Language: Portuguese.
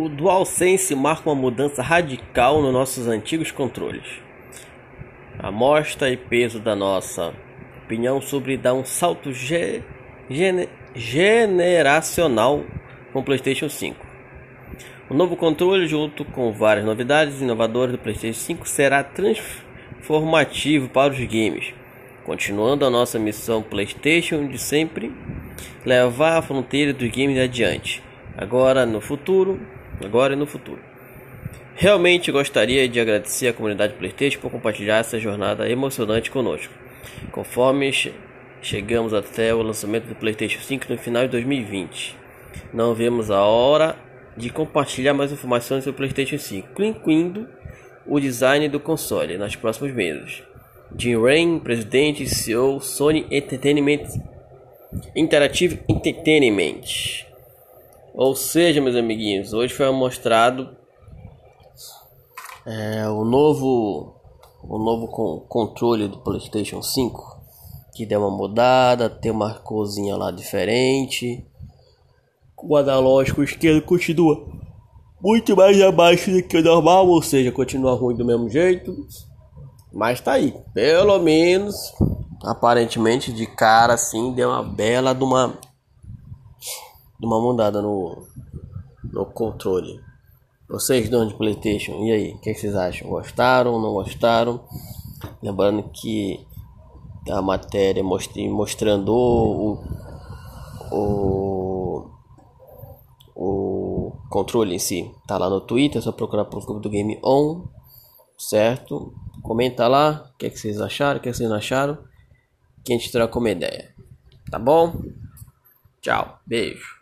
O DualSense marca uma mudança radical nos nossos antigos controles. A mostra e peso da nossa opinião sobre dar um salto ge gene generacional com o PlayStation 5. O novo controle, junto com várias novidades inovadoras do PlayStation 5, será transformativo para os games, continuando a nossa missão PlayStation de sempre levar a fronteira dos games adiante, agora no futuro agora e no futuro. Realmente gostaria de agradecer à comunidade PlayStation por compartilhar essa jornada emocionante conosco. Conforme che chegamos até o lançamento do PlayStation 5 no final de 2020, não vemos a hora de compartilhar mais informações sobre o PlayStation 5, incluindo o design do console nos próximos meses. Jim Rain, presidente e CEO Sony Entertainment Interactive Entertainment ou seja, meus amiguinhos, hoje foi mostrado é, o novo o novo com, controle do PlayStation 5 que deu uma mudada, tem uma corzinha lá diferente. O analógico esquerdo continua muito mais abaixo do que o normal, ou seja, continua ruim do mesmo jeito. Mas tá aí, pelo menos aparentemente de cara assim deu uma bela de uma de uma mudada no, no controle. Vocês donos de Playstation, e aí? O que, vocês acham? Gostaram? Não gostaram? Lembrando que a matéria mostrando o, o, o controle em si tá lá no Twitter, é só procurar pelo clube do Game On, certo? Comenta lá o que, que vocês acharam, o que, que vocês não acharam, que a gente troca uma ideia, tá bom? Tchau, beijo.